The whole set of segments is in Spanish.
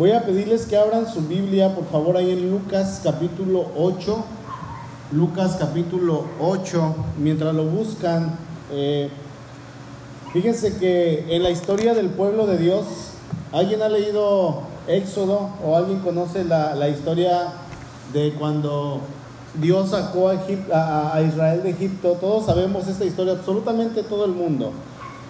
Voy a pedirles que abran su Biblia, por favor, ahí en Lucas capítulo 8. Lucas capítulo 8, mientras lo buscan. Eh, fíjense que en la historia del pueblo de Dios, ¿alguien ha leído Éxodo o alguien conoce la, la historia de cuando Dios sacó a, Israel de Egipto? Todos sabemos esta historia, absolutamente todo el mundo.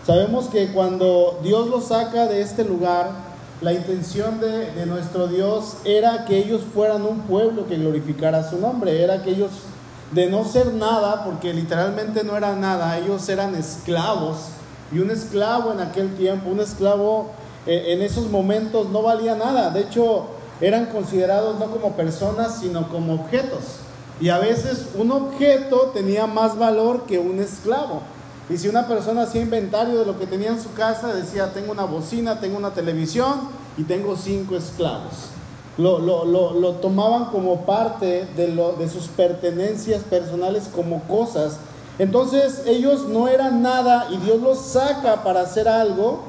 Sabemos que cuando Dios los saca de este lugar, la intención de, nuestro Dios era que ellos fueran un pueblo que glorificara su nombre, era que ellos de no ser nada, porque literalmente no eran nada, ellos eran esclavos, y un esclavo en aquel tiempo, un esclavo eh, en esos momentos no valía nada, de hecho eran considerados no como personas, sino como objetos, y a veces un objeto tenía más valor que un esclavo. Y si una persona hacía inventario de lo que tenía en su casa, decía, tengo una bocina, tengo una televisión y tengo cinco esclavos. Lo, lo, lo, lo tomaban como parte de, de sus pertenencias personales, como cosas. Entonces ellos no eran nada y Dios los saca para hacer algo.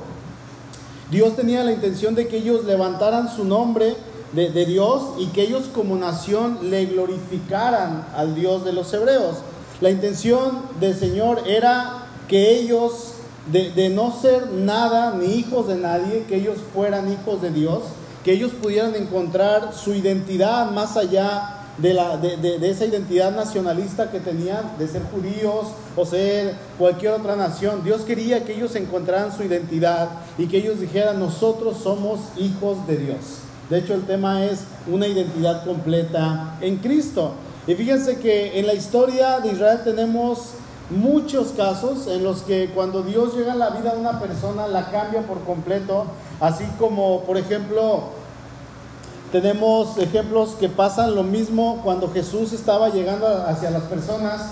Dios tenía la intención de que ellos levantaran su nombre de, de Dios y que ellos como nación le glorificaran al Dios de los hebreos. La intención del Señor era que ellos, de, no ser nada ni hijos de nadie, que ellos fueran hijos de Dios, que ellos pudieran encontrar su identidad más allá de, la, de, esa identidad nacionalista que tenían, de ser judíos o ser cualquier otra nación. Dios quería que ellos encontraran su identidad y que ellos dijeran, nosotros somos hijos de Dios. De hecho, el tema es una identidad completa en Cristo. Y fíjense que en la historia de Israel tenemos muchos casos en los que cuando Dios llega a la vida de una persona la cambia por completo, así como por ejemplo tenemos ejemplos que pasan lo mismo cuando Jesús estaba llegando hacia las personas,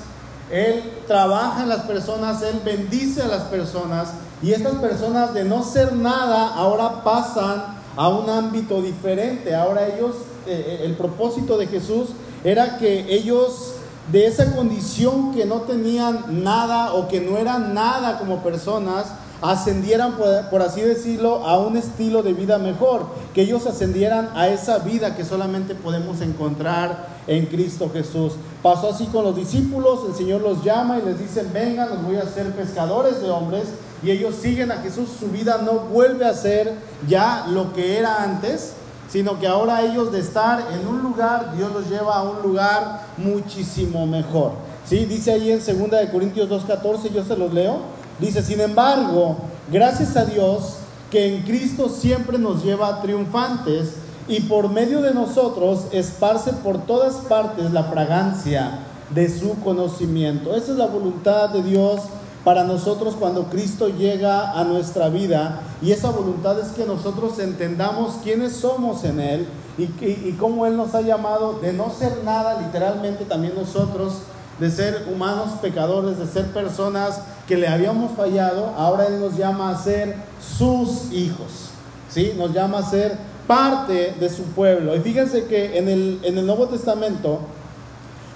Él trabaja en las personas, Él bendice a las personas y estas personas de no ser nada ahora pasan a un ámbito diferente, ahora ellos, eh, eh el propósito de Jesús era que ellos de esa condición que no tenían nada o que no eran nada como personas, ascendieran, por, así decirlo, a un estilo de vida mejor, que ellos ascendieran a esa vida que solamente podemos encontrar en Cristo Jesús. Pasó así con los discípulos, el Señor los llama y les dice, vengan, los voy a hacer pescadores de hombres, y ellos siguen a Jesús, su vida no vuelve a ser ya lo que era antes, sino que ahora ellos de estar en un lugar, Dios los lleva a un lugar muchísimo mejor. ¿Sí? Dice ahí en 2 de Corintios 2:14, yo se los leo. Dice, "Sin embargo, gracias a Dios que en Cristo siempre nos lleva triunfantes y por medio de nosotros esparce por todas partes la fragancia de su conocimiento." Esa es la voluntad de Dios para nosotros cuando Cristo llega a nuestra vida y esa voluntad es que nosotros entendamos quiénes somos en Él y, cómo Él nos ha llamado de no ser nada, literalmente también nosotros, de ser humanos pecadores, de ser personas que le habíamos fallado, ahora Él nos llama a ser sus hijos, ¿sí? Nos llama a ser parte de su pueblo. Y fíjense que en el, en el Nuevo Testamento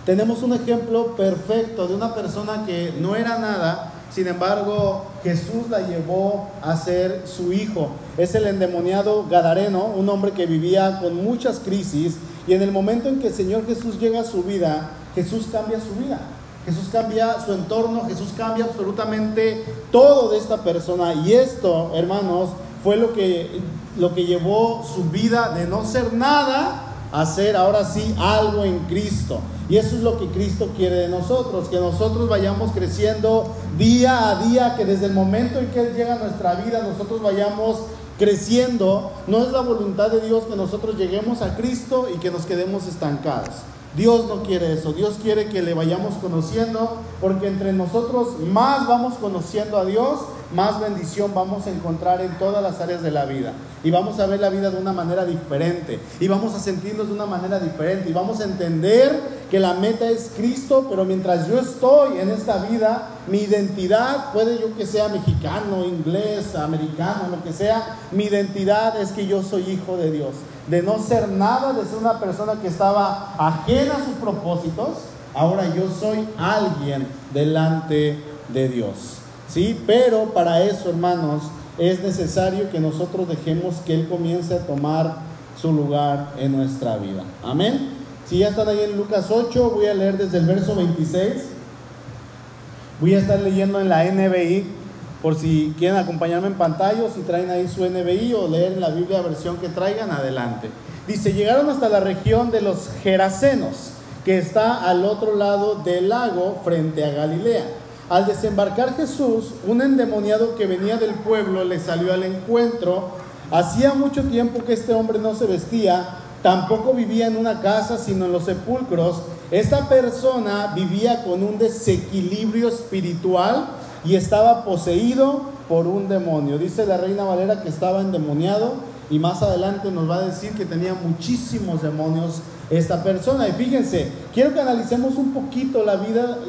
tenemos un ejemplo perfecto de una persona que no era nada, sin embargo, Jesús la llevó a ser su hijo. Es el endemoniado Gadareno, un hombre que vivía con muchas crisis. Y en el momento en que el Señor Jesús llega a su vida, Jesús cambia su vida. Jesús cambia su entorno, Jesús cambia absolutamente todo de esta persona. Y esto, hermanos, fue lo que, lo que llevó su vida de no ser nada a ser ahora sí algo en Cristo. Y eso es lo que Cristo quiere de nosotros, que nosotros vayamos creciendo día a día, que desde el momento en que Él llega a nuestra vida, nosotros vayamos creciendo. No es la voluntad de Dios que nosotros lleguemos a Cristo y que nos quedemos estancados. Dios no quiere eso, Dios quiere que le vayamos conociendo, porque entre nosotros más vamos conociendo a Dios, más bendición vamos a encontrar en todas las áreas de la vida. Y vamos a ver la vida de una manera diferente, y vamos a sentirnos de una manera diferente, y vamos a entender que la meta es Cristo, pero mientras yo estoy en esta vida, mi identidad, puede yo que sea mexicano, inglés, americano, lo que sea, mi identidad es que yo soy hijo de Dios de no ser nada, de ser una persona que estaba ajena a sus propósitos, ahora yo soy alguien delante de Dios. ¿Sí? Pero para eso, hermanos, es necesario que nosotros dejemos que Él comience a tomar su lugar en nuestra vida. Amén. Si ya están ahí en Lucas 8, voy a leer desde el verso 26. Voy a estar leyendo en la NBI, por si quieren acompañarme en pantalla, o si traen ahí su NBI o leer la Biblia versión que traigan, adelante. Dice, llegaron hasta la región de los Gerasenos, que está al otro lado del lago frente a Galilea. Al desembarcar Jesús, un endemoniado que venía del pueblo le salió al encuentro. Hacía mucho tiempo que este hombre no se vestía, tampoco vivía en una casa, sino en los sepulcros. Esta persona vivía con un desequilibrio espiritual y estaba poseído por un demonio. Dice la reina Valera que estaba endemoniado y más adelante nos va a decir que tenía muchísimos demonios esta persona. Y fíjense, quiero que analicemos un poquito la vida,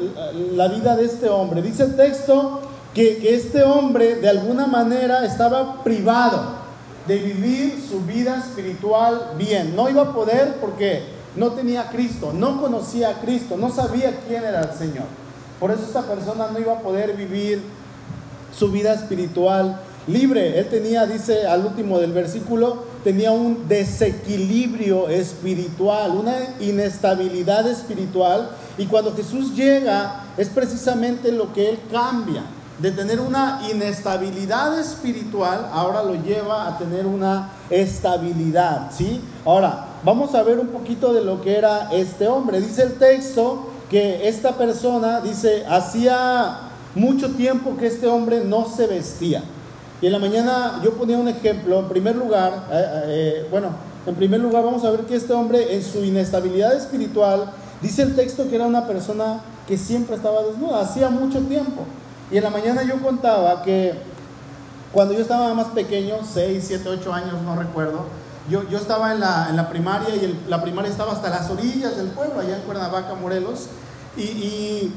la vida de este hombre. Dice el texto que, que este hombre de alguna manera estaba privado de vivir su vida espiritual bien. No iba a poder porque no tenía Cristo, no conocía a Cristo, no sabía quién era el Señor. Por eso esta persona no iba a poder vivir su vida espiritual libre. Él tenía, dice al último del versículo, tenía un desequilibrio espiritual, una inestabilidad espiritual. Y cuando Jesús llega, es precisamente lo que Él cambia. De tener una inestabilidad espiritual, ahora lo lleva a tener una estabilidad, ¿sí? Ahora, vamos a ver un poquito de lo que era este hombre. Dice el texto que esta persona, dice, hacía mucho tiempo que este hombre no se vestía. Y en la mañana yo ponía un ejemplo, en primer lugar, eh, eh, bueno, en primer lugar vamos a ver que este hombre en su inestabilidad espiritual, dice el texto que era una persona que siempre estaba desnuda, hacía mucho tiempo. Y en la mañana yo contaba que cuando yo estaba más pequeño, 6, 7, 8 años, no recuerdo, yo, yo estaba en la, en la primaria y la primaria estaba hasta las orillas del pueblo, allá en Cuernavaca, Morelos, y, y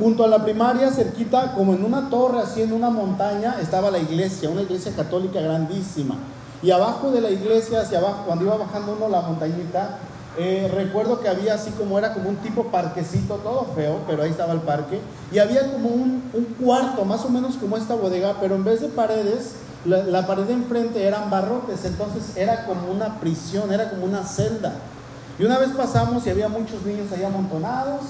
Junto a la primaria, cerquita, como en una torre, así en una montaña, estaba la iglesia, una iglesia católica grandísima. Y abajo de la iglesia, hacia abajo, cuando iba bajando uno la montañita, eh, recuerdo que había así como era como un tipo parquecito, todo feo, pero ahí estaba el parque. Y había como un, cuarto, más o menos como esta bodega, pero en vez de paredes, la, la pared de enfrente eran barrotes, entonces era como una prisión, era como una celda. Y una vez pasamos y había muchos niños ahí amontonados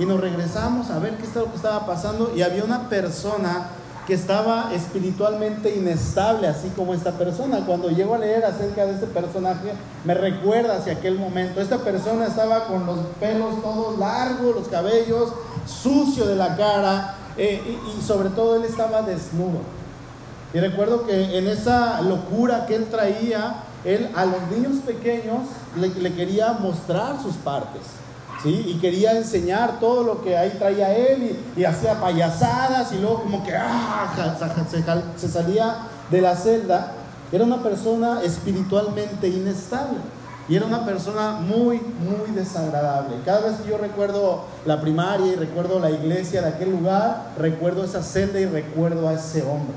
y nos regresamos a ver qué es lo que estaba pasando y había una persona que estaba espiritualmente inestable, así como esta persona. Cuando llego a leer acerca de este personaje, me recuerda hacia aquel momento. Esta persona estaba con los pelos todos largos, los cabellos, sucio de la cara, eh, y, sobre todo él estaba desnudo. Y recuerdo que en esa locura que él traía, él a los niños pequeños le quería mostrar sus partes. Y quería enseñar todo lo que ahí traía él y, hacía payasadas y luego como que ah, se, salía de la celda. Era una persona espiritualmente inestable y era una persona muy, muy desagradable. Cada vez que yo recuerdo la primaria y recuerdo la iglesia de aquel lugar, recuerdo esa celda y recuerdo a ese hombre.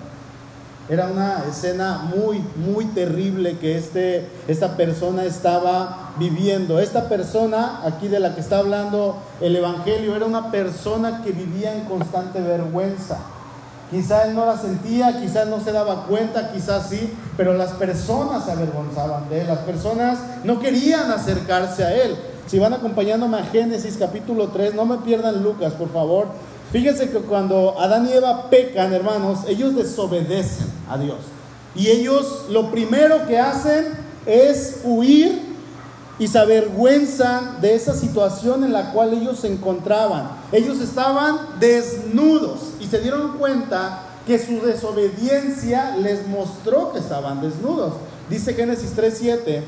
Era una escena muy, muy terrible que este, esta persona estaba viviendo. Esta persona, aquí de la que está hablando el Evangelio, era una persona que vivía en constante vergüenza. Quizá él no la sentía, quizás no se daba cuenta, quizás sí, pero las personas se avergonzaban de él, las personas no querían acercarse a él. Si van acompañándome a Génesis capítulo 3, no me pierdan Lucas, por favor. Fíjense que cuando Adán y Eva pecan, hermanos, ellos desobedecen a Dios. Y ellos lo primero que hacen es huir y se avergüenzan de esa situación en la cual ellos se encontraban. Ellos estaban desnudos y se dieron cuenta que su desobediencia les mostró que estaban desnudos. Dice Génesis 3:7.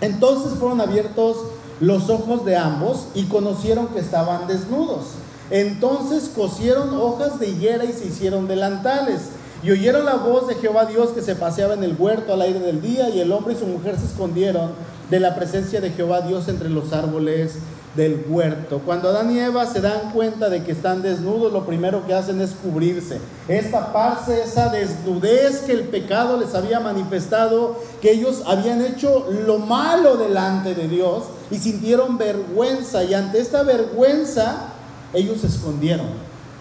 Entonces fueron abiertos los ojos de ambos y conocieron que estaban desnudos. Entonces cosieron hojas de higuera y se hicieron delantales. Y oyeron la voz de Jehová Dios que se paseaba en el huerto al aire del día, y el hombre y su mujer se escondieron de la presencia de Jehová Dios entre los árboles del huerto. Cuando Adán y Eva se dan cuenta de que están desnudos, lo primero que hacen es cubrirse, es taparse esa desnudez que el pecado les había manifestado, que ellos habían hecho lo malo delante de Dios y sintieron vergüenza. Y ante esta vergüenza, ellos se escondieron.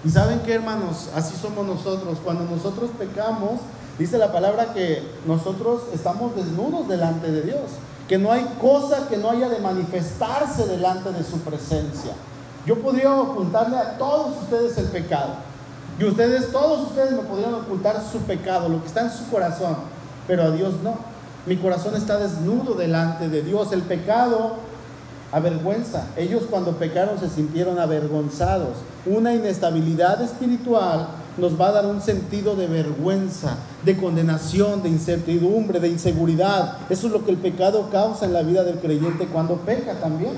Y saben que hermanos, así somos nosotros. Cuando nosotros pecamos, Dice la palabra que nosotros estamos desnudos delante de Dios, que no hay cosa que no haya de manifestarse delante de su presencia. Yo podría ocultarle a todos ustedes el pecado. Y ustedes, todos ustedes me podrían ocultar su pecado, lo que está en su corazón, pero a Dios no. Mi corazón está desnudo delante de Dios. El pecado avergüenza. Ellos cuando pecaron se sintieron avergonzados. Una inestabilidad espiritual nos va a dar un sentido de vergüenza, de condenación, de incertidumbre, de inseguridad. Eso es lo que el pecado causa en la vida del creyente cuando peca también.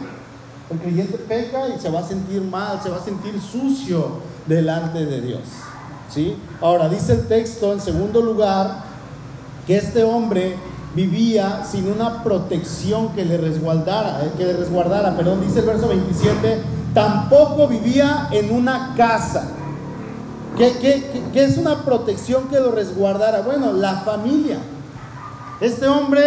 El creyente peca y se va a sentir mal, se va a sentir sucio delante de Dios. ¿Sí? Ahora dice el texto en segundo lugar que este hombre vivía sin una protección que le resguardara, eh, que le resguardara, perdón, dice el verso 27, tampoco vivía en una casa. ¿Qué, es una protección que lo resguardara? Bueno, la familia. Este hombre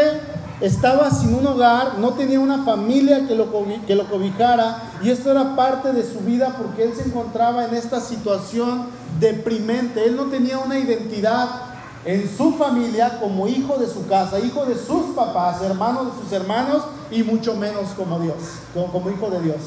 estaba sin un hogar, no tenía una familia que lo, que lo cobijara y esto era parte de su vida porque él se encontraba en esta situación deprimente. Él no tenía una identidad en su familia como hijo de su casa, hijo de sus papás, hermano de sus hermanos y mucho menos como Dios, como, hijo de Dios.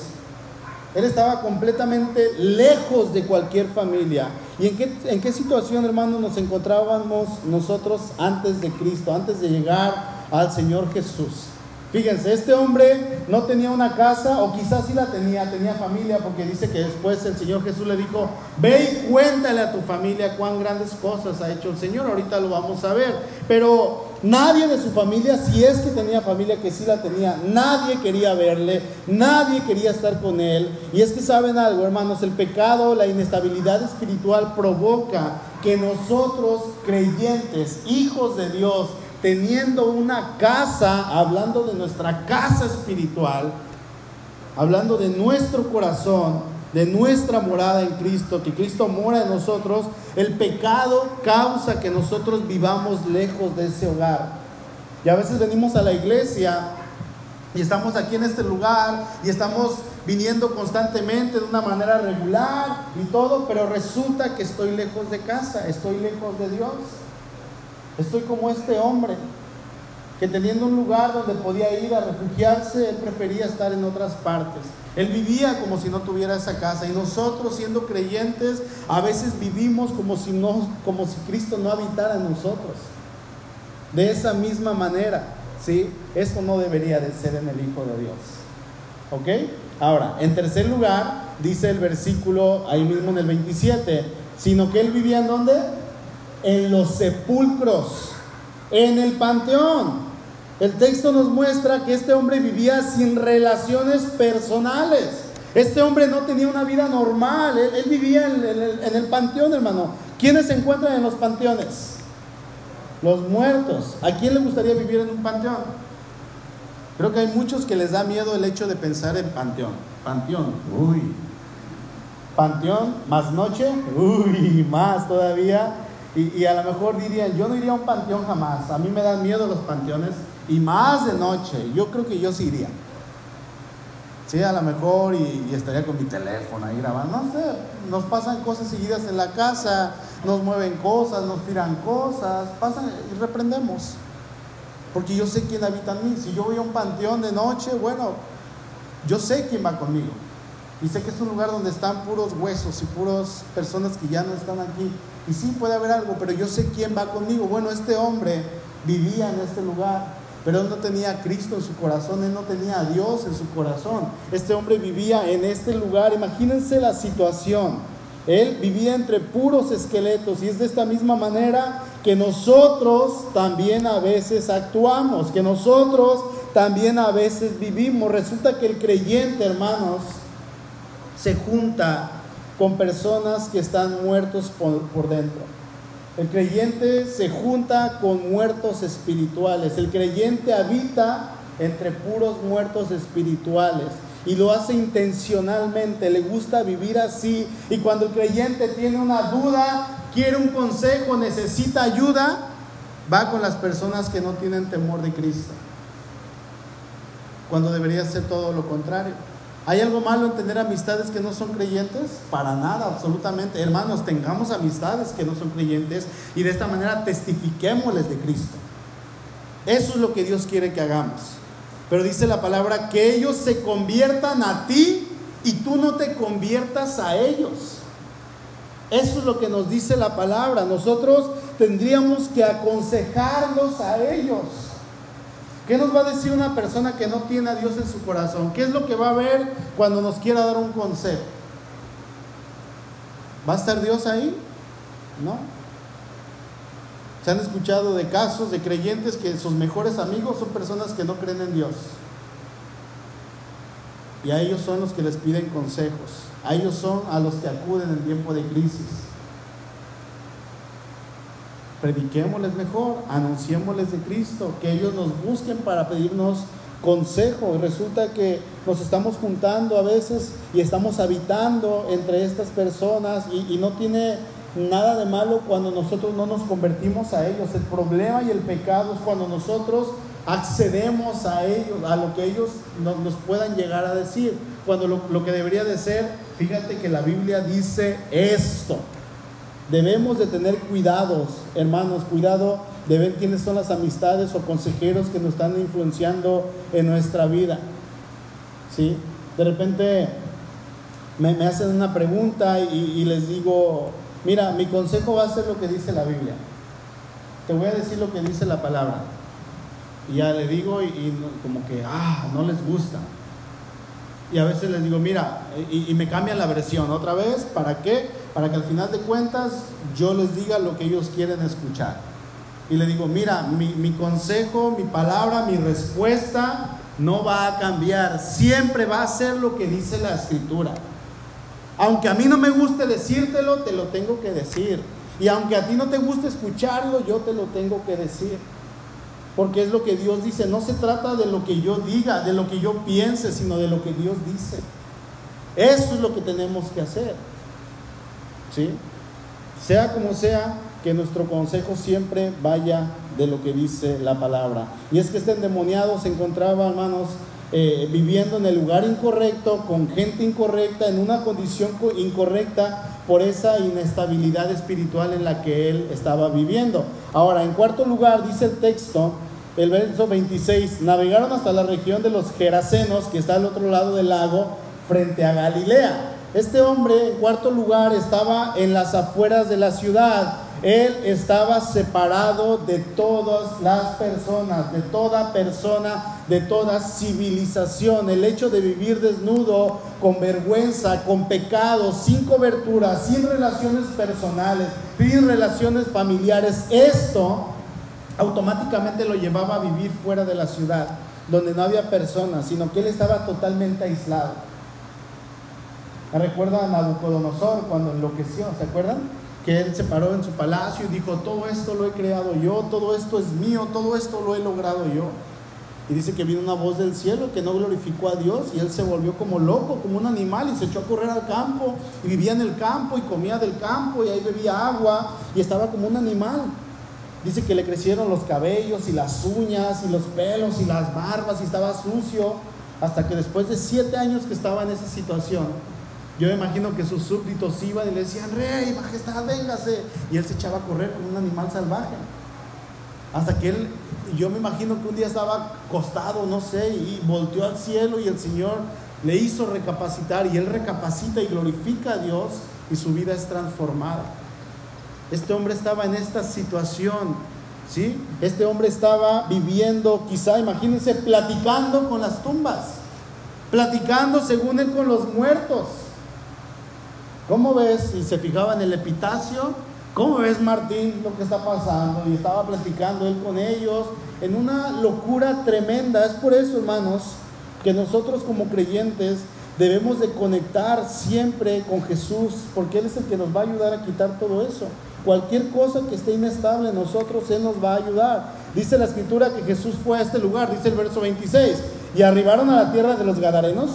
Él estaba completamente lejos de cualquier familia. ¿Y en qué, en qué situación, hermano, nos encontrábamos nosotros antes de Cristo, antes de llegar al Señor Jesús? Fíjense, este hombre no tenía una casa, o quizás sí la tenía, tenía familia, porque dice que después el Señor Jesús le dijo, ve y cuéntale a tu familia cuán grandes cosas ha hecho el Señor, ahorita lo vamos a ver. Pero nadie de su familia, si es que tenía familia, que sí la tenía, nadie quería verle, nadie quería estar con él. Y es que saben algo, hermanos, el pecado, la inestabilidad espiritual provoca que nosotros, creyentes, hijos de Dios, teniendo una casa, hablando de nuestra casa espiritual, hablando de nuestro corazón, de nuestra morada en Cristo, que Cristo mora en nosotros, el pecado causa que nosotros vivamos lejos de ese hogar. Y a veces venimos a la iglesia y estamos aquí en este lugar y estamos viniendo constantemente de una manera regular y todo, pero resulta que estoy lejos de casa, estoy lejos de Dios. Estoy como este hombre que teniendo un lugar donde podía ir a refugiarse, él prefería estar en otras partes. Él vivía como si no tuviera esa casa y nosotros siendo creyentes a veces vivimos como si no como si Cristo no habitara en nosotros. De esa misma manera, ¿sí? Esto no debería de ser en el Hijo de Dios. ¿Ok? Ahora, en tercer lugar, dice el versículo ahí mismo en el 27, sino que él vivía en dónde? en los sepulcros, en el panteón. El texto nos muestra que este hombre vivía sin relaciones personales. Este hombre no tenía una vida normal. Él, vivía en, el panteón, hermano. ¿Quiénes se encuentran en los panteones? Los muertos. ¿A quién le gustaría vivir en un panteón? Creo que hay muchos que les da miedo el hecho de pensar en panteón. Panteón, uy. Panteón, más noche, uy, más todavía. Y, a lo mejor dirían, yo no iría a un panteón jamás, a mí me dan miedo los panteones y más de noche, yo creo que yo sí iría. Sí, a lo mejor y, estaría con mi teléfono ahí grabando, no sé, nos pasan cosas seguidas en la casa, nos mueven cosas, nos tiran cosas, pasan y reprendemos. Porque yo sé quién habita en mí. Si yo voy a un panteón de noche, bueno, yo sé quién va conmigo. Y sé que es un lugar donde están puros huesos y puras personas que ya no están aquí. Y sí puede haber algo, pero yo sé quién va conmigo. Bueno, este hombre vivía en este lugar, pero él no tenía a Cristo en su corazón, él no tenía a Dios en su corazón. Este hombre vivía en este lugar. Imagínense la situación. Él vivía entre puros esqueletos y es de esta misma manera que nosotros también a veces actuamos, que nosotros también a veces vivimos. Resulta que el creyente, hermanos, se junta con personas que están muertos por, dentro. El creyente se junta con muertos espirituales. El creyente habita entre puros muertos espirituales y lo hace intencionalmente, le gusta vivir así. Y cuando el creyente tiene una duda, quiere un consejo, necesita ayuda, va con las personas que no tienen temor de Cristo. Cuando debería ser todo lo contrario. ¿Hay algo malo en tener amistades que no son creyentes? Para nada, absolutamente. Hermanos, tengamos amistades que no son creyentes y de esta manera testifiquémosles de Cristo. Eso es lo que Dios quiere que hagamos. Pero dice la palabra que ellos se conviertan a ti y tú no te conviertas a ellos. Eso es lo que nos dice la palabra. Nosotros tendríamos que aconsejarlos a ellos. ¿Qué nos va a decir una persona que no tiene a Dios en su corazón? ¿Qué es lo que va a ver cuando nos quiera dar un consejo? ¿Va a estar Dios ahí? No. Se han escuchado de casos de creyentes que sus mejores amigos son personas que no creen en Dios. Y a ellos son los que les piden consejos. A ellos son a los que acuden en tiempo de crisis prediquémosles mejor, anunciémosles de Cristo, que ellos nos busquen para pedirnos consejo. Resulta que nos estamos juntando a veces y estamos habitando entre estas personas y, y no tiene nada de malo cuando nosotros no nos convertimos a ellos. El problema y el pecado es cuando nosotros accedemos a ellos, a lo que ellos nos, puedan llegar a decir. Cuando lo, lo que debería de ser, fíjate que la Biblia dice esto. Debemos de tener cuidados, hermanos, cuidado de ver quiénes son las amistades o consejeros que nos están influenciando en nuestra vida. ¿Sí? De repente me, hacen una pregunta y, les digo, mira, mi consejo va a ser lo que dice la Biblia. Te voy a decir lo que dice la palabra. Y ya le digo y, como que, ah, no les gusta. Y a veces les digo, mira, y, me cambian la versión otra vez, ¿para qué? para que al final de cuentas yo les diga lo que ellos quieren escuchar. Y le digo, mira, mi, consejo, mi palabra, mi respuesta no va a cambiar, siempre va a ser lo que dice la escritura. Aunque a mí no me guste decírtelo, te lo tengo que decir. Y aunque a ti no te guste escucharlo, yo te lo tengo que decir. Porque es lo que Dios dice. No se trata de lo que yo diga, de lo que yo piense, sino de lo que Dios dice. Eso es lo que tenemos que hacer. ¿sí? Sea como sea, que nuestro consejo siempre vaya de lo que dice la palabra. Y es que este endemoniado se encontraba, hermanos, eh, viviendo en el lugar incorrecto, con gente incorrecta, en una condición incorrecta por esa inestabilidad espiritual en la que él estaba viviendo. Ahora, en cuarto lugar, dice el texto, el verso 26, navegaron hasta la región de los Gerasenos, que está al otro lado del lago, frente a Galilea. Este hombre, en cuarto lugar, estaba en las afueras de la ciudad. Él estaba separado de todas las personas, de toda persona, de toda civilización. El hecho de vivir desnudo, con vergüenza, con pecado, sin cobertura, sin relaciones personales, sin relaciones familiares, esto automáticamente lo llevaba a vivir fuera de la ciudad, donde no había personas, sino que él estaba totalmente aislado. Me recuerda a Nabucodonosor cuando enloqueció, ¿se acuerdan? Que él se paró en su palacio y dijo, todo esto lo he creado yo, todo esto es mío, todo esto lo he logrado yo. Y dice que vino una voz del cielo que no glorificó a Dios y él se volvió como loco, como un animal y se echó a correr al campo y vivía en el campo y comía del campo y ahí bebía agua y estaba como un animal. Dice que le crecieron los cabellos y las uñas y los pelos y las barbas y estaba sucio hasta que después de siete años que estaba en esa situación, yo me imagino que sus súbditos iban y le decían, rey, majestad, véngase. Y él se echaba a correr como un animal salvaje. Hasta que él, yo me imagino que un día estaba acostado, no sé, y volteó al cielo y el Señor le hizo recapacitar y él recapacita y glorifica a Dios y su vida es transformada. Este hombre estaba en esta situación, ¿sí? Este hombre estaba viviendo, quizá, imagínense, platicando con las tumbas, platicando según él con los muertos. ¿Cómo ves? Y se fijaba en el epitacio. ¿Cómo ves, Martín, lo que está pasando? Y estaba platicando él con ellos en una locura tremenda. Es por eso, hermanos, que nosotros como creyentes debemos de conectar siempre con Jesús, porque Él es el que nos va a ayudar a quitar todo eso. Cualquier cosa que esté inestable en nosotros, Él nos va a ayudar. Dice la escritura que Jesús fue a este lugar, dice el verso 26, y arribaron a la tierra de los Gadarenos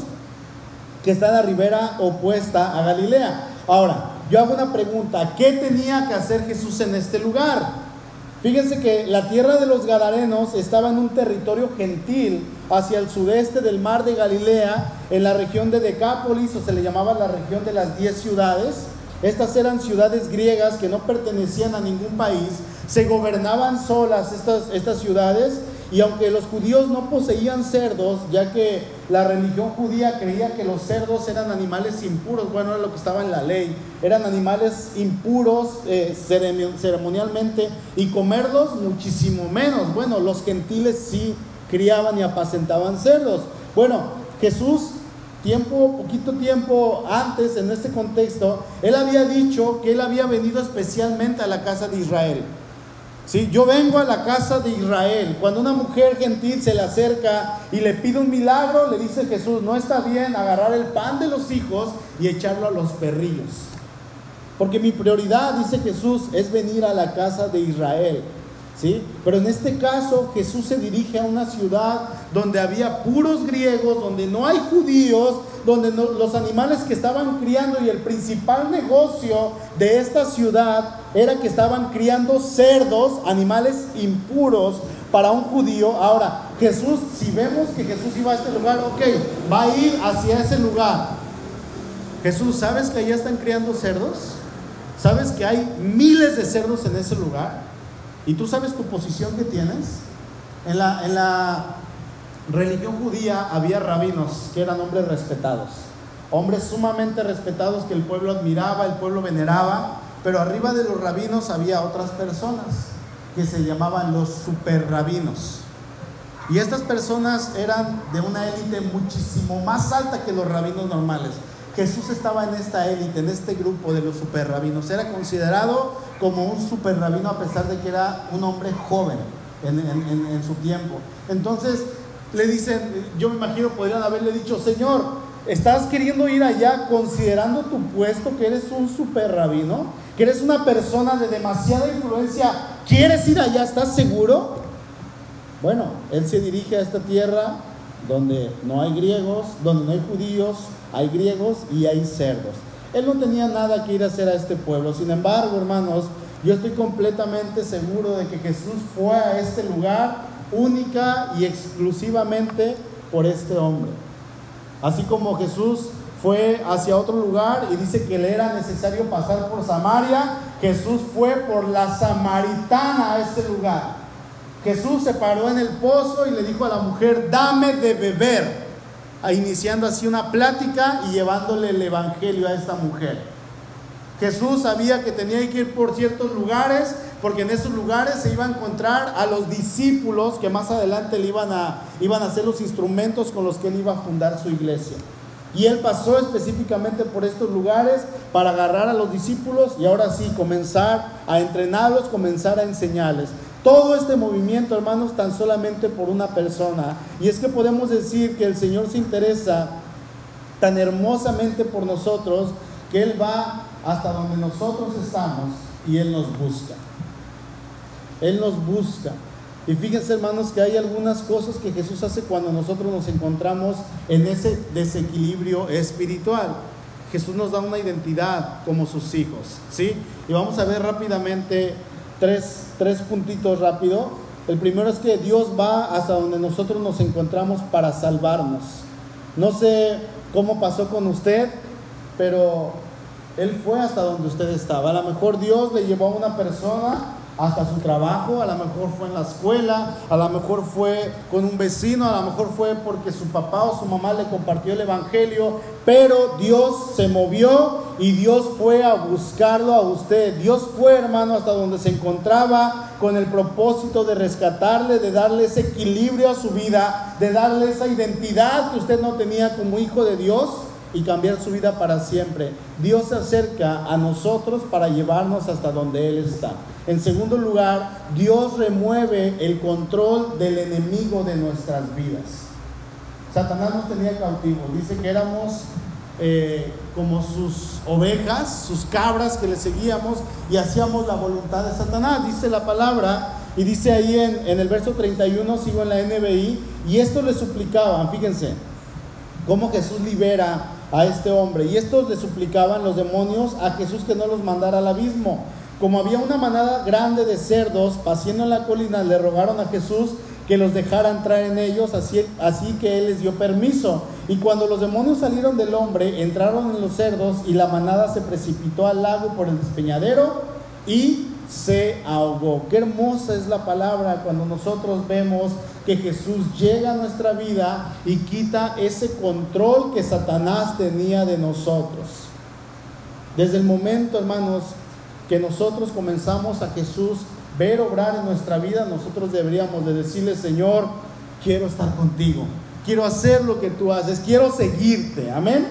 que está en la ribera opuesta a Galilea. Ahora, yo hago una pregunta, ¿qué tenía que hacer Jesús en este lugar? Fíjense que la tierra de los Gadarenos estaba en un territorio gentil hacia el sudeste del mar de Galilea, en la región de Decápolis, o se le llamaba la región de las diez ciudades. Estas eran ciudades griegas que no pertenecían a ningún país, se gobernaban solas estas, estas ciudades y aunque los judíos no poseían cerdos, ya que la religión judía creía que los cerdos eran animales impuros, bueno, era lo que estaba en la ley, eran animales impuros eh, ceremonialmente y comerlos muchísimo menos. Bueno, los gentiles sí criaban y apacentaban cerdos. Bueno, Jesús, tiempo, poquito tiempo antes, en este contexto, él había dicho que él había venido especialmente a la casa de Israel. ¿Sí? Yo vengo a la casa de Israel. Cuando una mujer gentil se le acerca y le pide un milagro, le dice Jesús, no está bien agarrar el pan de los hijos y echarlo a los perrillos. Porque mi prioridad, dice Jesús, es venir a la casa de Israel. ¿Sí? Pero en este caso Jesús se dirige a una ciudad donde había puros griegos, donde no hay judíos, donde los animales que estaban criando y el principal negocio de esta ciudad era que estaban criando cerdos, animales impuros para un judío. Ahora, Jesús, si vemos que Jesús iba a este lugar, ok, va a ir hacia ese lugar. Jesús, ¿sabes que allá están criando cerdos? ¿Sabes que hay miles de cerdos en ese lugar? ¿Y tú sabes tu posición que tienes? En la, en la religión judía había rabinos que eran hombres respetados, hombres sumamente respetados que el pueblo admiraba, el pueblo veneraba, pero arriba de los rabinos había otras personas que se llamaban los super rabinos. Y estas personas eran de una élite muchísimo más alta que los rabinos normales. Jesús estaba en esta élite, en este grupo de los super rabinos. Era considerado como un super rabino a pesar de que era un hombre joven en, su tiempo. Entonces le dicen, yo me imagino podrían haberle dicho, Señor, ¿estás queriendo ir allá considerando tu puesto que eres un super rabino? Que eres una persona de demasiada influencia. ¿Quieres ir allá? ¿Estás seguro? Bueno, él se dirige a esta tierra donde no hay griegos, donde no hay judíos, hay griegos y hay cerdos. Él no tenía nada que ir a hacer a este pueblo. Sin embargo, hermanos, yo estoy completamente seguro de que Jesús fue a este lugar única y exclusivamente por este hombre. Así como Jesús fue hacia otro lugar y dice que le era necesario pasar por Samaria, Jesús fue por la samaritana a ese lugar. Jesús se paró en el pozo y le dijo a la mujer, dame de beber iniciando así una plática y llevándole el Evangelio a esta mujer. Jesús sabía que tenía que ir por ciertos lugares, porque en esos lugares se iba a encontrar a los discípulos que más adelante le iban a, iban a ser los instrumentos con los que él iba a fundar su iglesia. Y él pasó específicamente por estos lugares para agarrar a los discípulos y ahora sí comenzar a entrenarlos, comenzar a enseñarles. Todo este movimiento, hermanos, tan solamente por una persona. Y es que podemos decir que el Señor se interesa tan hermosamente por nosotros que Él va hasta donde nosotros estamos y Él nos busca. Él nos busca. Y fíjense hermanos que hay algunas cosas que Jesús hace cuando nosotros nos encontramos en ese desequilibrio espiritual. Jesús nos da una identidad como sus hijos, ¿sí? Y vamos a ver rápidamente tres, tres puntitos rápido. El primero es que Dios va hasta donde nosotros nos encontramos para salvarnos. No sé cómo pasó con usted, pero Él fue hasta donde usted estaba. A lo mejor Dios le llevó a una persona hasta su trabajo, a lo mejor fue en la escuela, a lo mejor fue con un vecino, a lo mejor fue porque su papá o su mamá le compartió el Evangelio, pero Dios se movió y Dios fue a buscarlo a usted. Dios fue, hermano, hasta donde se encontraba con el propósito de rescatarle, de darle ese equilibrio a su vida, de darle esa identidad que usted no tenía como hijo de Dios y cambiar su vida para siempre. Dios se acerca a nosotros para llevarnos hasta donde Él está. En segundo lugar, Dios remueve el control del enemigo de nuestras vidas. Satanás nos tenía cautivos. Dice que éramos eh, como sus ovejas, sus cabras que le seguíamos y hacíamos la voluntad de Satanás. Dice la palabra y dice ahí en, en el verso 31, sigo en la NBI, y esto le suplicaban, fíjense, cómo Jesús libera a este hombre. Y estos le suplicaban los demonios a Jesús que no los mandara al abismo. como había una manada grande de cerdos paciendo en la colina, le rogaron a Jesús que los dejara entrar en ellos, así, así que él les dio permiso. Y cuando los demonios salieron del hombre, entraron en los cerdos y la manada se precipitó al lago por el despeñadero y se ahogó. Qué hermosa es la palabra cuando nosotros vemos que Jesús llega a nuestra vida y quita ese control que Satanás tenía de nosotros. Desde el momento, hermanos, que nosotros comenzamos a Jesús ver obrar en nuestra vida, nosotros deberíamos de decirle, Señor, quiero estar contigo, quiero hacer lo que tú haces, quiero seguirte. Amén.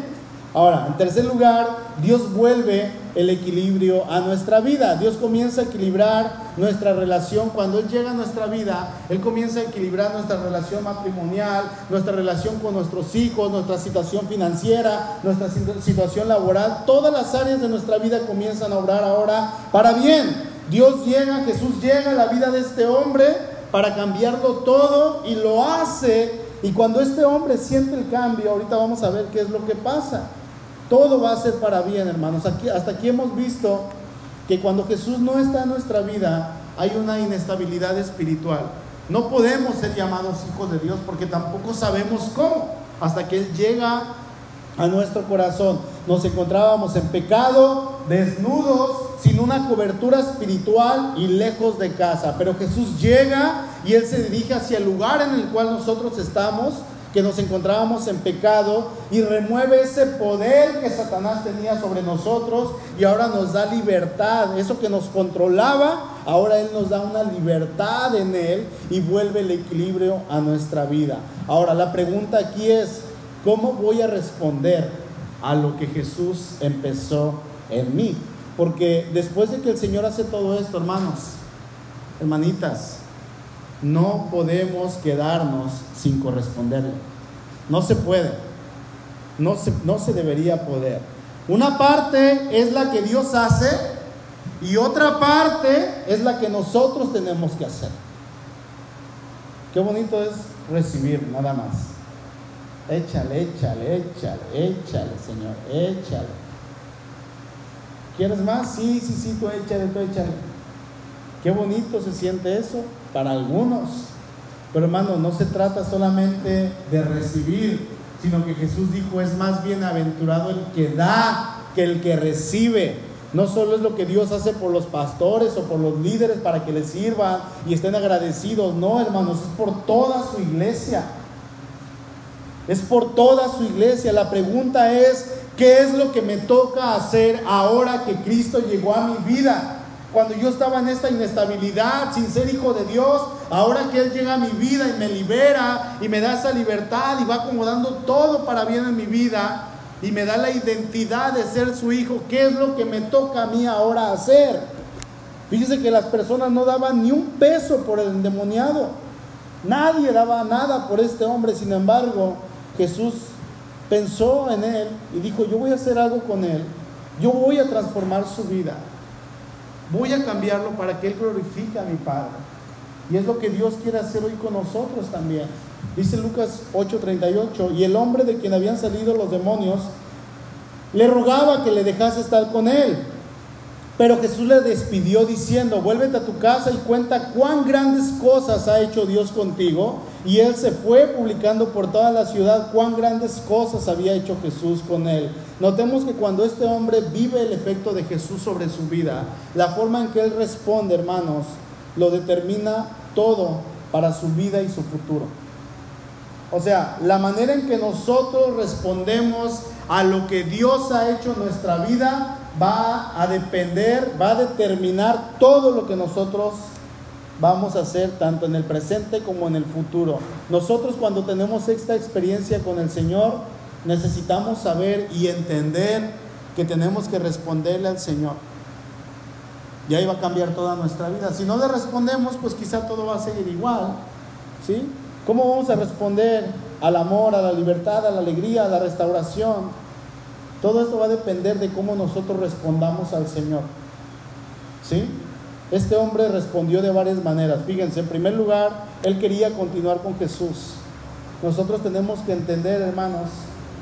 Ahora, en tercer lugar, Dios vuelve el equilibrio a nuestra vida. Dios comienza a equilibrar nuestra relación. Cuando Él llega a nuestra vida, Él comienza a equilibrar nuestra relación matrimonial, nuestra relación con nuestros hijos, nuestra situación financiera, nuestra situación laboral. Todas las áreas de nuestra vida comienzan a obrar ahora para bien. Dios llega, Jesús llega a la vida de este hombre para cambiarlo todo y lo hace. Y cuando este hombre siente el cambio, ahorita vamos a ver qué es lo que pasa. Todo va a ser para bien, hermanos. Aquí, hasta aquí hemos visto que cuando Jesús no está en nuestra vida, hay una inestabilidad espiritual. No podemos ser llamados hijos de Dios porque tampoco sabemos cómo. Hasta que Él llega a nuestro corazón. Nos encontrábamos en pecado, desnudos, sin una cobertura espiritual y lejos de casa. Pero Jesús llega y Él se dirige hacia el lugar en el cual nosotros estamos, que nos encontrábamos en pecado, y remueve ese poder que Satanás tenía sobre nosotros y ahora nos da libertad. Eso que nos controlaba, ahora Él nos da una libertad en Él y vuelve el equilibrio a nuestra vida. Ahora, la pregunta aquí es, ¿cómo voy a responder a lo que Jesús empezó en mí? Porque después de que el Señor hace todo esto, hermanos, hermanitas, no podemos quedarnos sin corresponderle. No se puede. No se, no se debería poder. Una parte es la que Dios hace y otra parte es la que nosotros tenemos que hacer. Qué bonito es recibir, nada más. Échale, échale, échale, échale, Señor, échale. ¿Quieres más? Sí, sí, sí, tú échale, tú échale. Qué bonito se siente eso para algunos. Pero hermano, no se trata solamente de recibir, sino que Jesús dijo, es más bienaventurado el que da que el que recibe. No solo es lo que Dios hace por los pastores o por los líderes para que les sirvan y estén agradecidos. No, hermanos, es por toda su iglesia. Es por toda su iglesia. La pregunta es, ¿Qué es lo que me toca hacer ahora que Cristo llegó a mi vida? Cuando yo estaba en esta inestabilidad, sin ser hijo de Dios, ahora que Él llega a mi vida y me libera y me da esa libertad y va acomodando todo para bien en mi vida y me da la identidad de ser su hijo, ¿qué es lo que me toca a mí ahora hacer? Fíjese que las personas no daban ni un peso por el endemoniado. Nadie daba nada por este hombre. Sin embargo, Jesús pensó en él y dijo, yo voy a hacer algo con él, yo voy a transformar su vida, voy a cambiarlo para que él glorifique a mi Padre. Y es lo que Dios quiere hacer hoy con nosotros también. Dice Lucas 8:38, y el hombre de quien habían salido los demonios le rogaba que le dejase estar con él. Pero Jesús le despidió diciendo, vuélvete a tu casa y cuenta cuán grandes cosas ha hecho Dios contigo. Y él se fue publicando por toda la ciudad cuán grandes cosas había hecho Jesús con él. Notemos que cuando este hombre vive el efecto de Jesús sobre su vida, la forma en que él responde, hermanos, lo determina todo para su vida y su futuro. O sea, la manera en que nosotros respondemos a lo que Dios ha hecho en nuestra vida va a depender, va a determinar todo lo que nosotros vamos a hacer tanto en el presente como en el futuro. Nosotros cuando tenemos esta experiencia con el Señor, necesitamos saber y entender que tenemos que responderle al Señor. Y ahí va a cambiar toda nuestra vida. Si no le respondemos, pues quizá todo va a seguir igual. ¿Sí? ¿Cómo vamos a responder al amor, a la libertad, a la alegría, a la restauración? Todo esto va a depender de cómo nosotros respondamos al Señor. ¿Sí? Este hombre respondió de varias maneras. Fíjense, en primer lugar, él quería continuar con Jesús. Nosotros tenemos que entender, hermanos,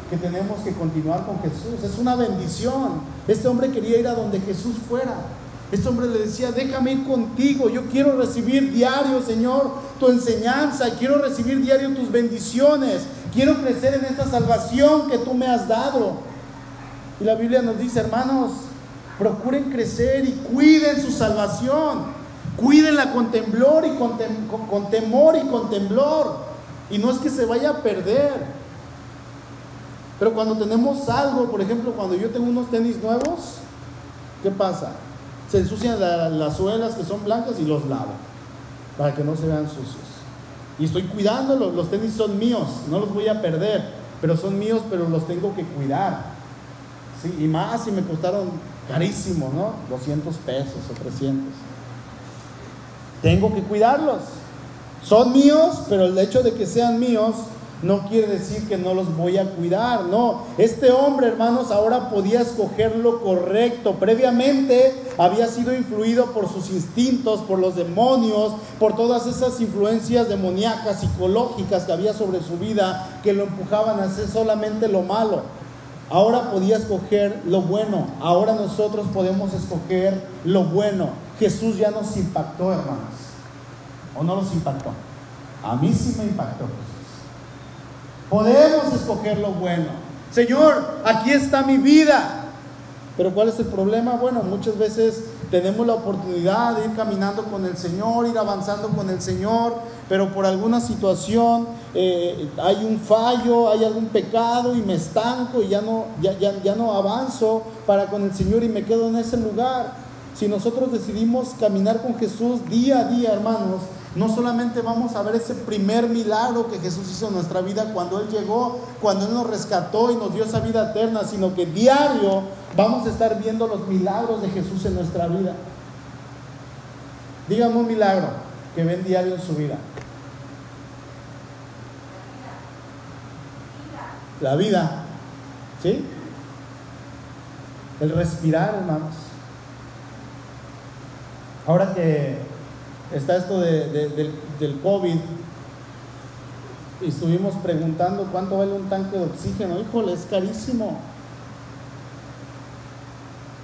que tenemos que continuar con Jesús. Es una bendición. Este hombre quería ir a donde Jesús fuera. Este hombre le decía, déjame ir contigo, yo quiero recibir diario, Señor, tu enseñanza, quiero recibir diario tus bendiciones, quiero crecer en esta salvación que tú me has dado. Y la Biblia nos dice, hermanos, procuren crecer y cuiden su salvación, cuídenla con temblor y con, temor y con temblor. Y no es que se vaya a perder. Pero cuando tenemos algo, por ejemplo, cuando yo tengo unos tenis nuevos, ¿qué pasa? Se ensucian las suelas que son blancas y los lavo para que no se vean sucios. Y estoy cuidándolos, los tenis son míos, no los voy a perder, pero son míos, pero los tengo que cuidar. ¿Sí? Y más si me costaron carísimo, ¿no? 200 pesos o 300. Tengo que cuidarlos. Son míos, pero el hecho de que sean míos no quiere decir que no los voy a cuidar, no. Este hombre, hermanos, ahora podía escoger lo correcto. Previamente había sido influido por sus instintos, por los demonios, por todas esas influencias demoníacas, psicológicas que había sobre su vida, que lo empujaban a hacer solamente lo malo. Ahora podía escoger lo bueno, ahora nosotros podemos escoger lo bueno. Jesús ya nos impactó, hermanos. ¿O no nos impactó? A mí sí me impactó. Podemos escoger lo bueno. Señor, aquí está mi vida. Pero ¿cuál es el problema? Bueno, muchas veces tenemos la oportunidad de ir caminando con el Señor, ir avanzando con el Señor, pero por alguna situación eh, hay un fallo, hay algún pecado y me estanco y ya no, ya, ya, ya no avanzo para con el Señor y me quedo en ese lugar. Si nosotros decidimos caminar con Jesús día a día, hermanos, no solamente vamos a ver ese primer milagro que Jesús hizo en nuestra vida cuando Él llegó, cuando Él nos rescató y nos dio esa vida eterna, sino que diario vamos a estar viendo los milagros de Jesús en nuestra vida. Dígame un milagro que ven diario en su vida. La vida, ¿sí? El respirar, hermanos. Ahora que está esto del, COVID y estuvimos preguntando cuánto vale un tanque de oxígeno. Híjole, es carísimo.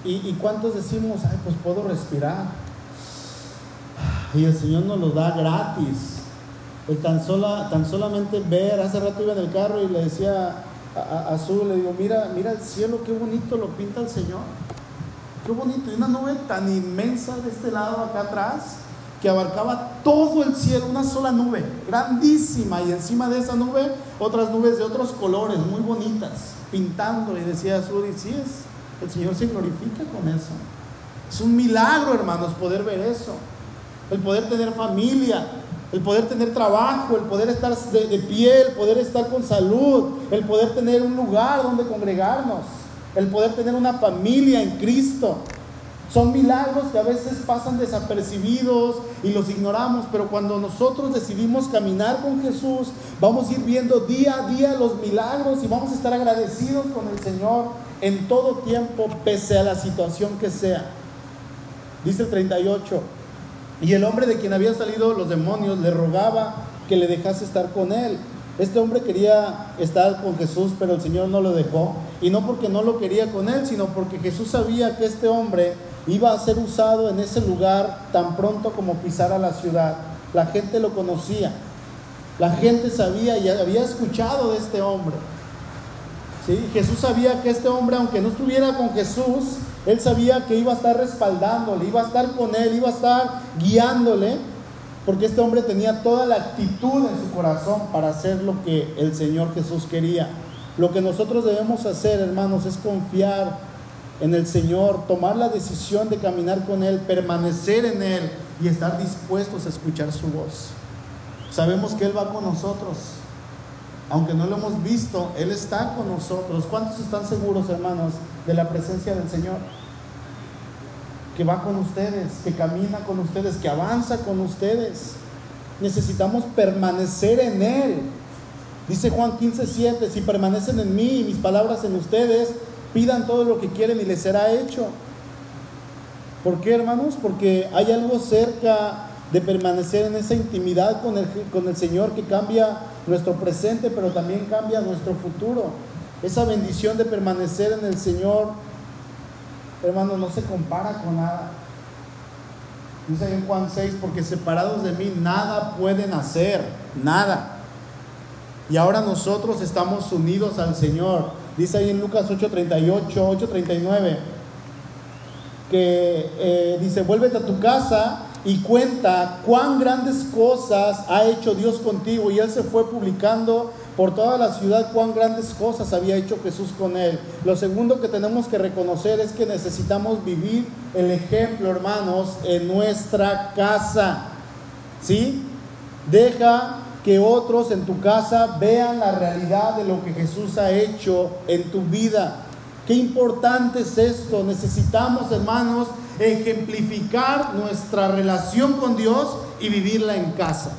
¿Y, cuántos decimos, ay, pues puedo respirar? Y el Señor nos lo da gratis. El tan, sola, tan solamente ver, hace rato iba en el carro y le decía a, a Azul, le digo, mira, mira el cielo, qué bonito lo pinta el Señor. Qué bonito. Y una nube tan inmensa de este lado acá atrás que abarcaba todo el cielo, una sola nube, grandísima, y encima de esa nube otras nubes de otros colores, muy bonitas, pintando, y decía Suri, sí es, el Señor se glorifica con eso. Es un milagro, hermanos, poder ver eso, el poder tener familia, el poder tener trabajo, el poder estar de, pie, el poder estar con salud, el poder tener un lugar donde congregarnos, el poder tener una familia en Cristo. Son milagros que a veces pasan desapercibidos y los ignoramos, pero cuando nosotros decidimos caminar con Jesús, vamos a ir viendo día a día los milagros y vamos a estar agradecidos con el Señor en todo tiempo, pese a la situación que sea. Dice el 38, y el hombre de quien había salido los demonios le rogaba que le dejase estar con él. Este hombre quería estar con Jesús, pero el Señor no lo dejó. Y no porque no lo quería con él, sino porque Jesús sabía que este hombre iba a ser usado en ese lugar tan pronto como pisara la ciudad. La gente lo conocía, la gente sabía y había escuchado de este hombre. ¿Sí? Jesús sabía que este hombre, aunque no estuviera con Jesús, él sabía que iba a estar respaldándole, iba a estar con él, iba a estar guiándole, porque este hombre tenía toda la actitud en su corazón para hacer lo que el Señor Jesús quería. Lo que nosotros debemos hacer, hermanos, es confiar en el Señor, tomar la decisión de caminar con Él, permanecer en Él y estar dispuestos a escuchar su voz. Sabemos que Él va con nosotros. Aunque no lo hemos visto, Él está con nosotros. ¿Cuántos están seguros, hermanos, de la presencia del Señor? Que va con ustedes, que camina con ustedes, que avanza con ustedes. Necesitamos permanecer en Él. Dice Juan 15, 7, si permanecen en mí y mis palabras en ustedes, Pidan todo lo que quieren y les será hecho. ¿Por qué, hermanos? Porque hay algo cerca de permanecer en esa intimidad con el, con el Señor que cambia nuestro presente, pero también cambia nuestro futuro. Esa bendición de permanecer en el Señor, hermanos, no se compara con nada. Dice en Juan 6, porque separados de mí nada pueden hacer, nada. Y ahora nosotros estamos unidos al Señor. Dice ahí en Lucas 8:38, 8:39, que eh, dice, vuélvete a tu casa y cuenta cuán grandes cosas ha hecho Dios contigo. Y él se fue publicando por toda la ciudad cuán grandes cosas había hecho Jesús con él. Lo segundo que tenemos que reconocer es que necesitamos vivir el ejemplo, hermanos, en nuestra casa. ¿Sí? Deja que otros en tu casa vean la realidad de lo que Jesús ha hecho en tu vida. Qué importante es esto. Necesitamos, hermanos, ejemplificar nuestra relación con Dios y vivirla en casa.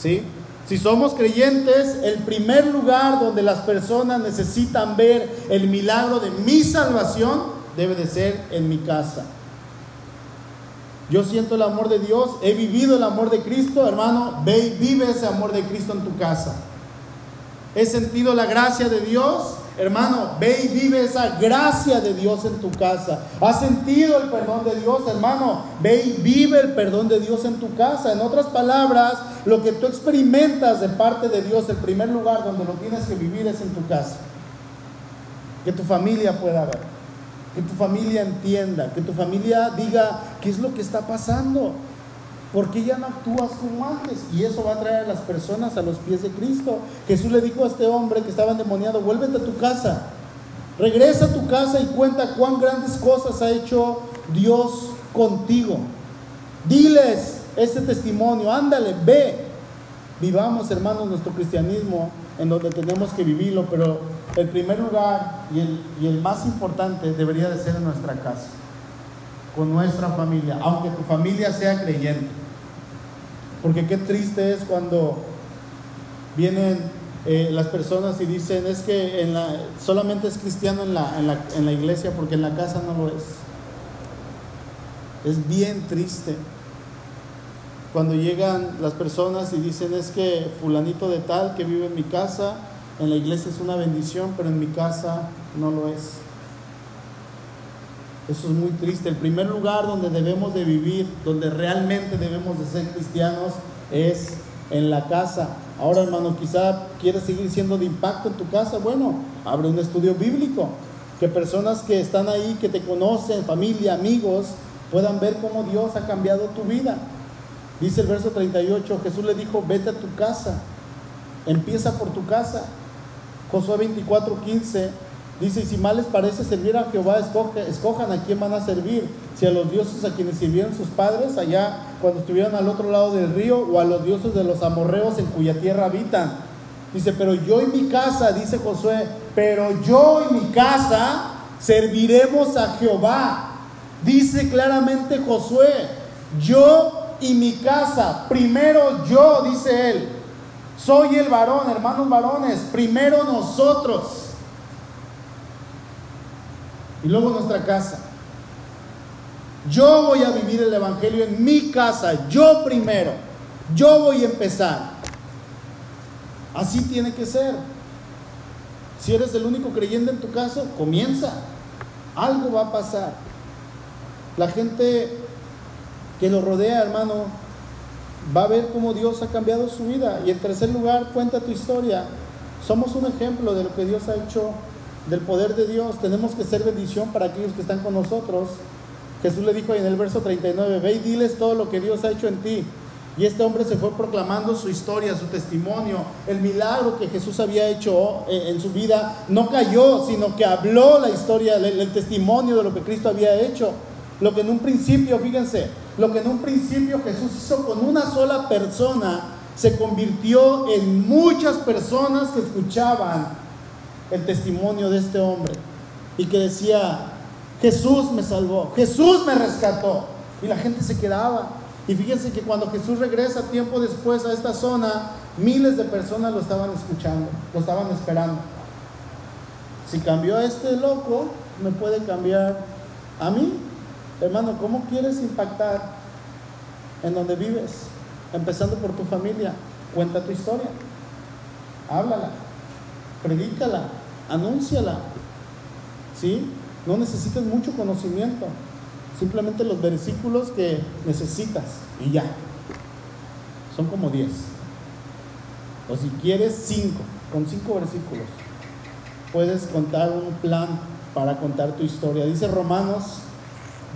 ¿Sí? Si somos creyentes, el primer lugar donde las personas necesitan ver el milagro de mi salvación debe de ser en mi casa. Yo siento el amor de Dios, he vivido el amor de Cristo, hermano, ve y vive ese amor de Cristo en tu casa. He sentido la gracia de Dios, hermano, ve y vive esa gracia de Dios en tu casa. ¿Has sentido el perdón de Dios, hermano? Ve y vive el perdón de Dios en tu casa. En otras palabras, lo que tú experimentas de parte de Dios, el primer lugar donde lo tienes que vivir es en tu casa. Que tu familia pueda ver que tu familia entienda, que tu familia diga qué es lo que está pasando, por qué ya no actúas como antes. Y eso va a traer a las personas a los pies de Cristo. Jesús le dijo a este hombre que estaba endemoniado, vuélvete a tu casa, regresa a tu casa y cuenta cuán grandes cosas ha hecho Dios contigo. Diles ese testimonio, ándale, ve. Vivamos, hermanos, nuestro cristianismo en donde tenemos que vivirlo, pero el primer lugar y el, más importante debería de ser en nuestra casa, con nuestra familia, aunque tu familia sea creyente. Porque qué triste es cuando vienen eh, las personas y dicen, es que en la, solamente es cristiano en la iglesia porque en la casa no lo es. Es bien triste cuando llegan las personas y dicen es que fulanito de tal que vive en mi casa, en la iglesia es una bendición, pero en mi casa no lo es. Eso es muy triste. El primer lugar donde debemos de vivir, donde realmente debemos de ser cristianos, es en la casa. Ahora, hermano, quizá quieres seguir siendo de impacto en tu casa. Bueno, abre un estudio bíblico. Que personas que están ahí, que te conocen, familia, amigos, puedan ver cómo Dios ha cambiado tu vida. Dice el verso 38, Jesús le dijo, vete a tu casa, empieza por tu casa. Josué 24, 15 dice, y si mal les parece servir a Jehová, escojan a quién van a servir, si a los dioses a quienes sirvieron sus padres allá cuando estuvieron al otro lado del río, o a los dioses de los amorreos en cuya tierra habitan. Dice, pero yo y mi casa, dice Josué, pero yo y mi casa serviremos a Jehová. Dice claramente Josué, yo y mi casa. Primero yo, dice él. Soy el varón, hermanos varones. Primero nosotros. Y luego nuestra casa. Yo voy a vivir el Evangelio en mi casa. Yo primero. Yo voy a empezar. Así tiene que ser. Si eres el único creyente en tu casa, comienza. Algo va a pasar. La gente que lo rodea, hermano, va a ver cómo Dios ha cambiado su vida. Y en tercer lugar, cuenta tu historia. Somos un ejemplo de lo que Dios ha hecho, del poder de Dios. Tenemos que ser bendición para aquellos que están con nosotros. Jesús le dijo en el verso 39, ve y diles todo lo que Dios ha hecho en ti. Y este hombre se fue proclamando su historia, su testimonio, el milagro que Jesús había hecho en su vida. No cayó, sino que habló la historia, el, testimonio de lo que Cristo había hecho. Lo que en un principio, fíjense, lo que en un principio Jesús hizo con una sola persona, se convirtió en muchas personas que escuchaban el testimonio de este hombre y que decía, Jesús me salvó, Jesús me rescató. Y la gente se quedaba. Y fíjense que cuando Jesús regresa tiempo después a esta zona, miles de personas lo estaban escuchando, lo estaban esperando. Si cambió a este loco, me puede cambiar a mí. Hermano, ¿cómo quieres impactar en donde vives? Empezando por tu familia. Cuenta tu historia. Háblala. Predícala. Anúnciala. ¿Sí? No necesitas mucho conocimiento. simplemente los versículos que necesitas y ya. Son como 10. O si quieres 5, con 5 versículos, puedes contar un plan para contar tu historia. Dice Romanos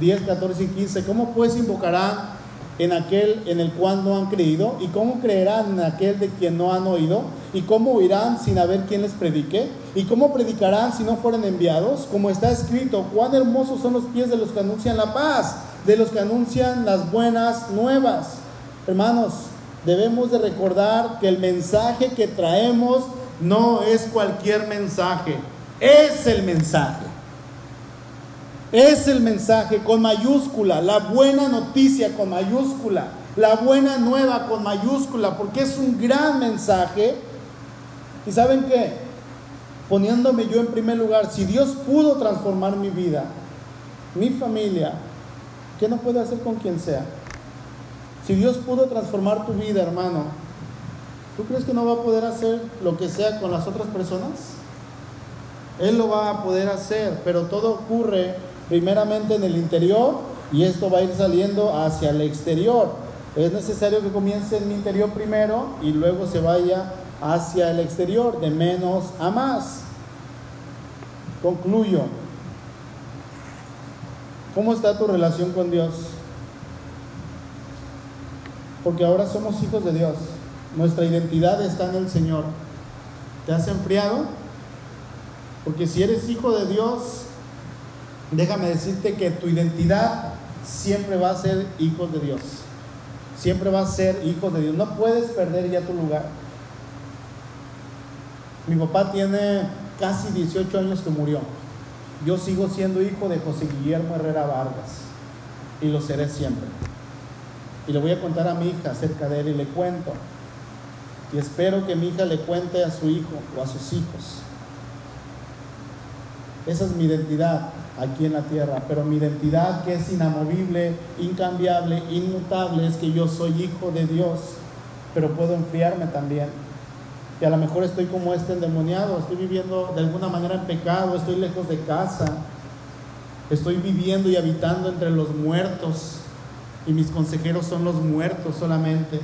10, 14 y 15, ¿cómo pues invocarán en aquel en el cual no han creído? ¿Y cómo creerán en aquel de quien no han oído? ¿Y cómo oirán sin haber quien les predique? ¿Y cómo predicarán si no fueren enviados? Como está escrito, cuán hermosos son los pies de los que anuncian la paz, de los que anuncian las buenas nuevas. Hermanos, debemos de recordar que el mensaje que traemos no es cualquier mensaje, es el mensaje. Es el mensaje con mayúscula, la buena noticia con mayúscula, la buena nueva con mayúscula, porque es un gran mensaje. Y saben qué, poniéndome yo en primer lugar, si Dios pudo transformar mi vida, mi familia, ¿qué no puede hacer con quien sea? Si Dios pudo transformar tu vida, hermano, ¿tú crees que no va a poder hacer lo que sea con las otras personas? Él lo va a poder hacer, pero todo ocurre primeramente en el interior y esto va a ir saliendo hacia el exterior. Es necesario que comience en mi interior primero y luego se vaya hacia el exterior, de menos a más. Concluyo. ¿Cómo está tu relación con Dios? Porque ahora somos hijos de Dios. Nuestra identidad está en el Señor. ¿Te has enfriado? Porque si eres hijo de Dios, déjame decirte que tu identidad siempre va a ser hijos de Dios. Siempre va a ser hijos de Dios. No puedes perder ya tu lugar. Mi papá tiene casi 18 años que murió. Yo sigo siendo hijo de José Guillermo Herrera Vargas y lo seré siempre. Y le voy a contar a mi hija acerca de él y le cuento. Y espero que mi hija le cuente a su hijo o a sus hijos. Esa es mi identidad aquí en la tierra, pero mi identidad que es inamovible, incambiable, inmutable, es que yo soy hijo de Dios, pero puedo enfriarme también. Y a lo mejor estoy como este endemoniado, estoy viviendo de alguna manera en pecado, estoy lejos de casa, estoy viviendo y habitando entre los muertos, y mis consejeros son los muertos solamente.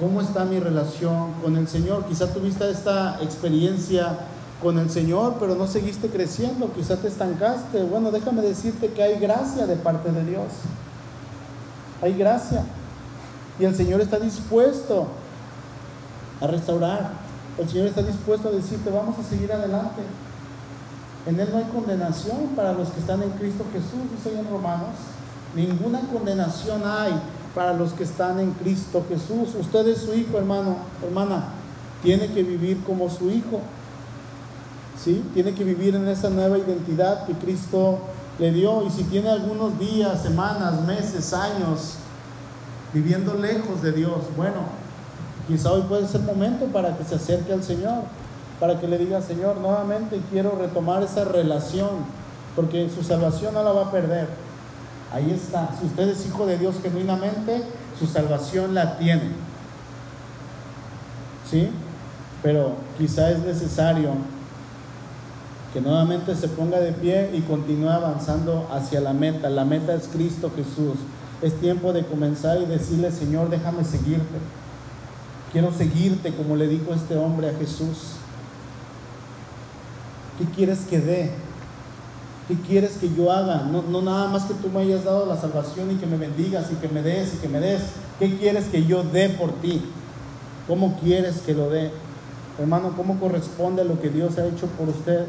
¿Cómo está mi relación con el Señor? Quizá tuviste esta experiencia con el Señor, pero no seguiste creciendo, quizá te estancaste. Bueno, déjame decirte que hay gracia de parte de Dios. Hay gracia. Y el Señor está dispuesto a restaurar. El Señor está dispuesto a decirte, vamos a seguir adelante. En Él no hay condenación para los que están en Cristo Jesús, dice Romanos. Ninguna condenación hay para los que están en Cristo Jesús. Usted es su hijo, hermano, hermana. Tiene que vivir como su hijo. ¿Sí? Tiene que vivir en esa nueva identidad que Cristo le dio. Y si tiene algunos días, semanas, meses, años viviendo lejos de Dios, bueno, quizá hoy puede ser momento para que se acerque al Señor, para que le diga, Señor, nuevamente quiero retomar esa relación, porque su salvación no la va a perder Ahí está. Si usted es hijo de Dios genuinamente, su salvación la tiene. ¿Sí? Pero quizá es necesario que nuevamente se ponga de pie y continúe avanzando hacia la meta. La meta es Cristo Jesús. Es tiempo de comenzar y decirle, Señor, déjame seguirte. Quiero seguirte como le dijo este hombre a Jesús. ¿Qué quieres que dé? ¿Qué quieres que yo haga? No, no nada más que tú me hayas dado la salvación y que me bendigas y que me des y que me des. ¿Qué quieres que yo dé por ti? ¿Cómo quieres que lo dé? Hermano, ¿cómo corresponde a lo que Dios ha hecho por usted?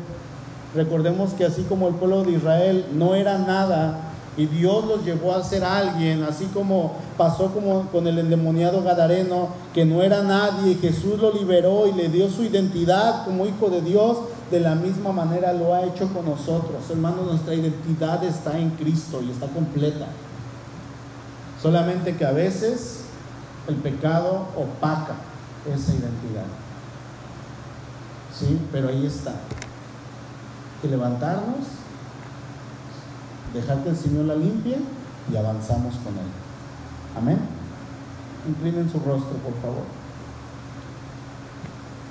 Recordemos que así como el pueblo de Israel no era nada y Dios los llevó a ser alguien, así como pasó como con el endemoniado Gadareno, que no era nadie, Jesús lo liberó y le dio su identidad como hijo de Dios, de la misma manera lo ha hecho con nosotros. Hermanos, nuestra identidad está en Cristo y está completa. Solamente que a veces el pecado opaca esa identidad. Sí, pero ahí está. Que levantarnos, dejar que el Señor la limpie y avanzamos con Él. Amén. Inclinen su rostro, por favor.